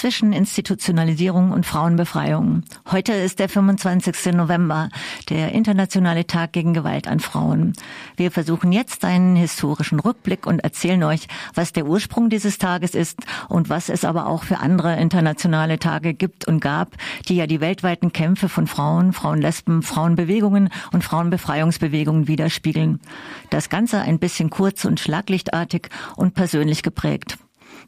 zwischen Institutionalisierung und Frauenbefreiung. Heute ist der 25. November, der internationale Tag gegen Gewalt an Frauen. Wir versuchen jetzt einen historischen Rückblick und erzählen euch, was der Ursprung dieses Tages ist und was es aber auch für andere internationale Tage gibt und gab, die ja die weltweiten Kämpfe von Frauen, Frauenlesben, Frauenbewegungen und Frauenbefreiungsbewegungen widerspiegeln. Das Ganze ein bisschen kurz und schlaglichtartig und persönlich geprägt.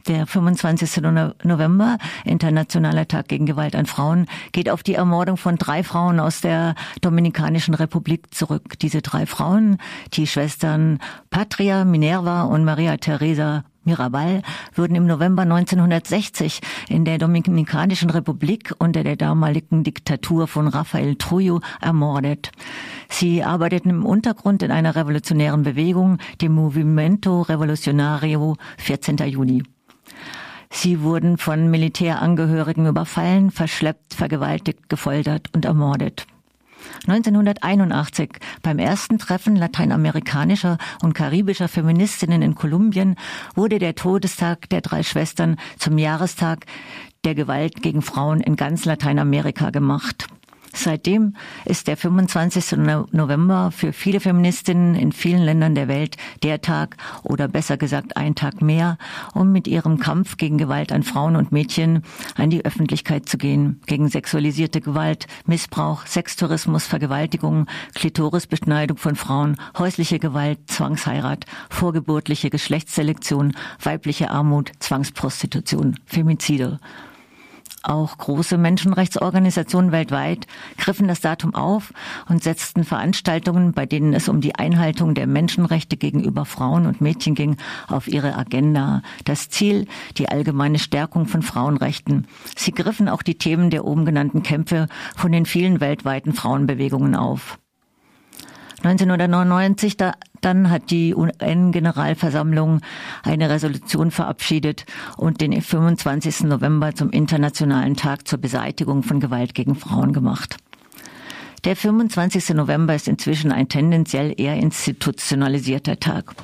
Der 25. November, Internationaler Tag gegen Gewalt an Frauen, geht auf die Ermordung von drei Frauen aus der Dominikanischen Republik zurück. Diese drei Frauen, die Schwestern Patria, Minerva und Maria Teresa Mirabal wurden im November 1960 in der Dominikanischen Republik unter der damaligen Diktatur von Rafael Trujillo ermordet. Sie arbeiteten im Untergrund in einer revolutionären Bewegung, dem Movimento Revolucionario 14. Juni. Sie wurden von Militärangehörigen überfallen, verschleppt, vergewaltigt, gefoltert und ermordet. 1981, beim ersten Treffen lateinamerikanischer und karibischer Feministinnen in Kolumbien, wurde der Todestag der drei Schwestern zum Jahrestag der Gewalt gegen Frauen in ganz Lateinamerika gemacht. Seitdem ist der 25. November für viele Feministinnen in vielen Ländern der Welt der Tag oder besser gesagt ein Tag mehr, um mit ihrem Kampf gegen Gewalt an Frauen und Mädchen an die Öffentlichkeit zu gehen, gegen sexualisierte Gewalt, Missbrauch, Sextourismus, Vergewaltigung, Klitorisbeschneidung von Frauen, häusliche Gewalt, Zwangsheirat, vorgeburtliche Geschlechtsselektion, weibliche Armut, Zwangsprostitution, Femizide. Auch große Menschenrechtsorganisationen weltweit griffen das Datum auf und setzten Veranstaltungen, bei denen es um die Einhaltung der Menschenrechte gegenüber Frauen und Mädchen ging, auf ihre Agenda. Das Ziel, die allgemeine Stärkung von Frauenrechten. Sie griffen auch die Themen der oben genannten Kämpfe von den vielen weltweiten Frauenbewegungen auf. 1999 da, dann hat die UN-Generalversammlung eine Resolution verabschiedet und den 25. November zum Internationalen Tag zur Beseitigung von Gewalt gegen Frauen gemacht. Der 25. November ist inzwischen ein tendenziell eher institutionalisierter Tag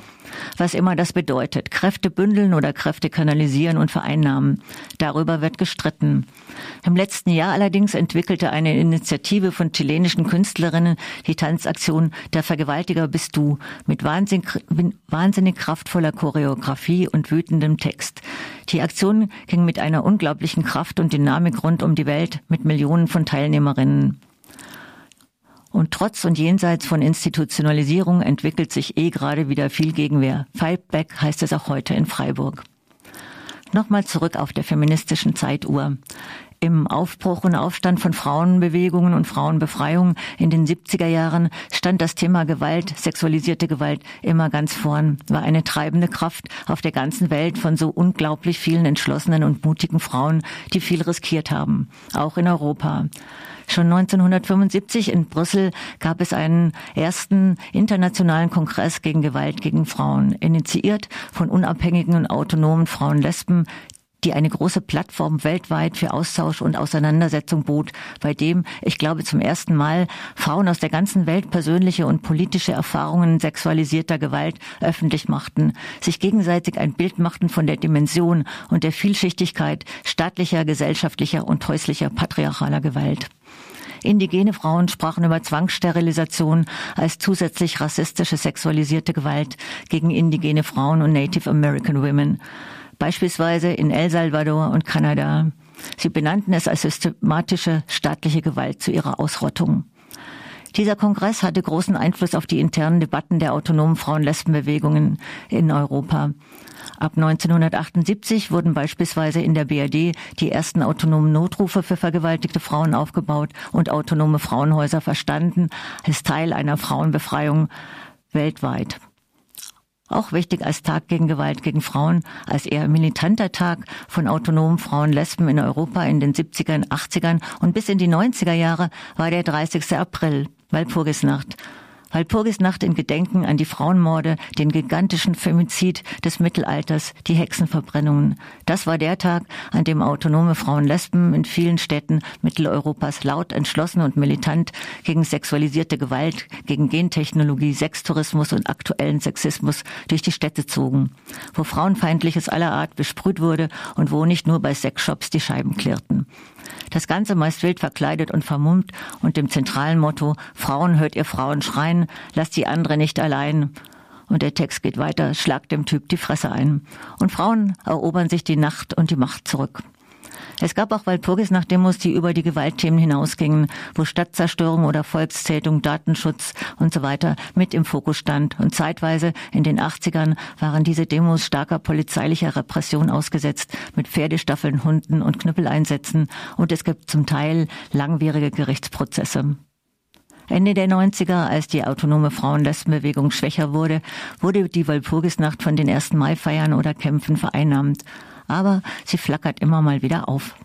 was immer das bedeutet. Kräfte bündeln oder Kräfte kanalisieren und vereinnahmen. Darüber wird gestritten. Im letzten Jahr allerdings entwickelte eine Initiative von chilenischen Künstlerinnen die Tanzaktion Der Vergewaltiger bist du mit wahnsinnig, wahnsinnig kraftvoller Choreografie und wütendem Text. Die Aktion ging mit einer unglaublichen Kraft und Dynamik rund um die Welt mit Millionen von Teilnehmerinnen. Und trotz und jenseits von Institutionalisierung entwickelt sich eh gerade wieder viel Gegenwehr. Fight back heißt es auch heute in Freiburg. Nochmal zurück auf der feministischen Zeituhr. Im Aufbruch und Aufstand von Frauenbewegungen und Frauenbefreiung in den 70er Jahren stand das Thema Gewalt, sexualisierte Gewalt immer ganz vorn, war eine treibende Kraft auf der ganzen Welt von so unglaublich vielen entschlossenen und mutigen Frauen, die viel riskiert haben, auch in Europa. Schon 1975 in Brüssel gab es einen ersten internationalen Kongress gegen Gewalt gegen Frauen, initiiert von unabhängigen und autonomen Frauen-Lesben, die eine große Plattform weltweit für Austausch und Auseinandersetzung bot, bei dem, ich glaube, zum ersten Mal Frauen aus der ganzen Welt persönliche und politische Erfahrungen sexualisierter Gewalt öffentlich machten, sich gegenseitig ein Bild machten von der Dimension und der Vielschichtigkeit staatlicher, gesellschaftlicher und häuslicher patriarchaler Gewalt. Indigene Frauen sprachen über Zwangssterilisation als zusätzlich rassistische sexualisierte Gewalt gegen indigene Frauen und Native American Women, beispielsweise in El Salvador und Kanada. Sie benannten es als systematische staatliche Gewalt zu ihrer Ausrottung. Dieser Kongress hatte großen Einfluss auf die internen Debatten der autonomen Frauen-Lesben-Bewegungen in Europa. Ab 1978 wurden beispielsweise in der BRD die ersten autonomen Notrufe für vergewaltigte Frauen aufgebaut und autonome Frauenhäuser verstanden als Teil einer Frauenbefreiung weltweit. Auch wichtig als Tag gegen Gewalt gegen Frauen, als eher militanter Tag von autonomen Frauen Lesben in Europa in den 70ern, 80ern und bis in die 90er Jahre war der 30. April, Walpurgisnacht, Walpurgisnacht in Gedenken an die Frauenmorde, den gigantischen Femizid des Mittelalters, die Hexenverbrennungen. Das war der Tag, an dem autonome Frauen Lesben in vielen Städten Mitteleuropas laut, entschlossen und militant gegen sexualisierte Gewalt, gegen Gentechnologie, Sextourismus und aktuellen Sexismus durch die Städte zogen, wo Frauenfeindliches aller Art besprüht wurde und wo nicht nur bei Sexshops die Scheiben klirrten. Das Ganze meist wild verkleidet und vermummt und dem zentralen Motto Frauen hört ihr Frauen schreien, lasst die andere nicht allein. Und der Text geht weiter, schlagt dem Typ die Fresse ein. Und Frauen erobern sich die Nacht und die Macht zurück. Es gab auch Walpurgisnacht-Demos, die über die Gewaltthemen hinausgingen, wo Stadtzerstörung oder Volkszählung, Datenschutz und so weiter mit im Fokus stand. Und zeitweise in den 80ern waren diese Demos starker polizeilicher Repression ausgesetzt, mit Pferdestaffeln, Hunden und Knüppeleinsätzen. Und es gibt zum Teil langwierige Gerichtsprozesse. Ende der 90er, als die autonome Frauenlesbenbewegung schwächer wurde, wurde die Walpurgisnacht von den ersten Mai-Feiern oder Kämpfen vereinnahmt aber sie flackert immer mal wieder auf.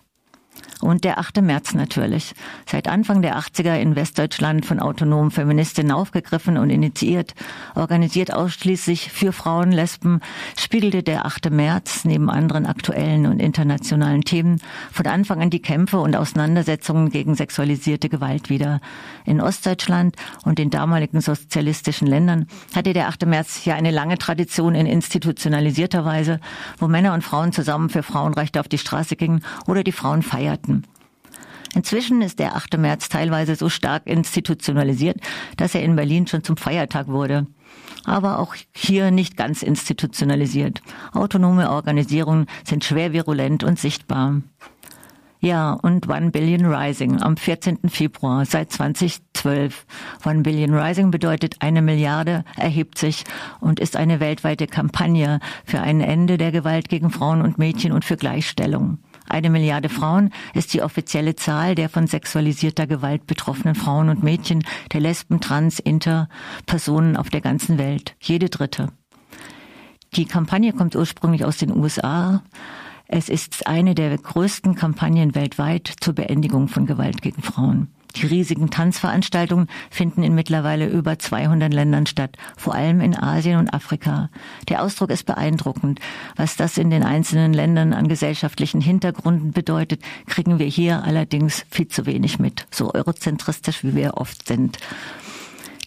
Und der 8. März natürlich. Seit Anfang der 80er in Westdeutschland von autonomen Feministinnen aufgegriffen und initiiert, organisiert ausschließlich für Frauen, Lesben, spiegelte der 8. März neben anderen aktuellen und internationalen Themen von Anfang an die Kämpfe und Auseinandersetzungen gegen sexualisierte Gewalt wieder. In Ostdeutschland und den damaligen sozialistischen Ländern hatte der 8. März ja eine lange Tradition in institutionalisierter Weise, wo Männer und Frauen zusammen für Frauenrechte auf die Straße gingen oder die Frauen feierten. Inzwischen ist der 8. März teilweise so stark institutionalisiert, dass er in Berlin schon zum Feiertag wurde. Aber auch hier nicht ganz institutionalisiert. Autonome Organisierungen sind schwer virulent und sichtbar. Ja, und One Billion Rising am 14. Februar seit 2012. One Billion Rising bedeutet eine Milliarde erhebt sich und ist eine weltweite Kampagne für ein Ende der Gewalt gegen Frauen und Mädchen und für Gleichstellung. Eine Milliarde Frauen ist die offizielle Zahl der von sexualisierter Gewalt betroffenen Frauen und Mädchen, der Lesben, Trans, Inter, Personen auf der ganzen Welt. Jede dritte. Die Kampagne kommt ursprünglich aus den USA. Es ist eine der größten Kampagnen weltweit zur Beendigung von Gewalt gegen Frauen. Die riesigen Tanzveranstaltungen finden in mittlerweile über 200 Ländern statt, vor allem in Asien und Afrika. Der Ausdruck ist beeindruckend. Was das in den einzelnen Ländern an gesellschaftlichen Hintergründen bedeutet, kriegen wir hier allerdings viel zu wenig mit, so eurozentristisch wie wir oft sind.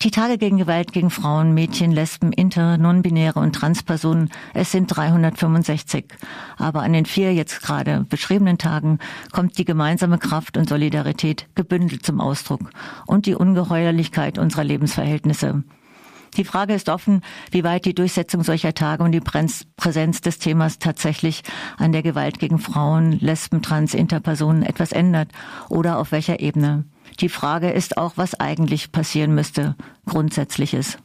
Die Tage gegen Gewalt gegen Frauen, Mädchen, Lesben, Inter, Nonbinäre und Transpersonen, es sind 365. Aber an den vier jetzt gerade beschriebenen Tagen kommt die gemeinsame Kraft und Solidarität gebündelt zum Ausdruck und die Ungeheuerlichkeit unserer Lebensverhältnisse. Die Frage ist offen, wie weit die Durchsetzung solcher Tage und die Präsenz des Themas tatsächlich an der Gewalt gegen Frauen, Lesben, Trans, Interpersonen etwas ändert oder auf welcher Ebene. Die Frage ist auch, was eigentlich passieren müsste. Grundsätzliches.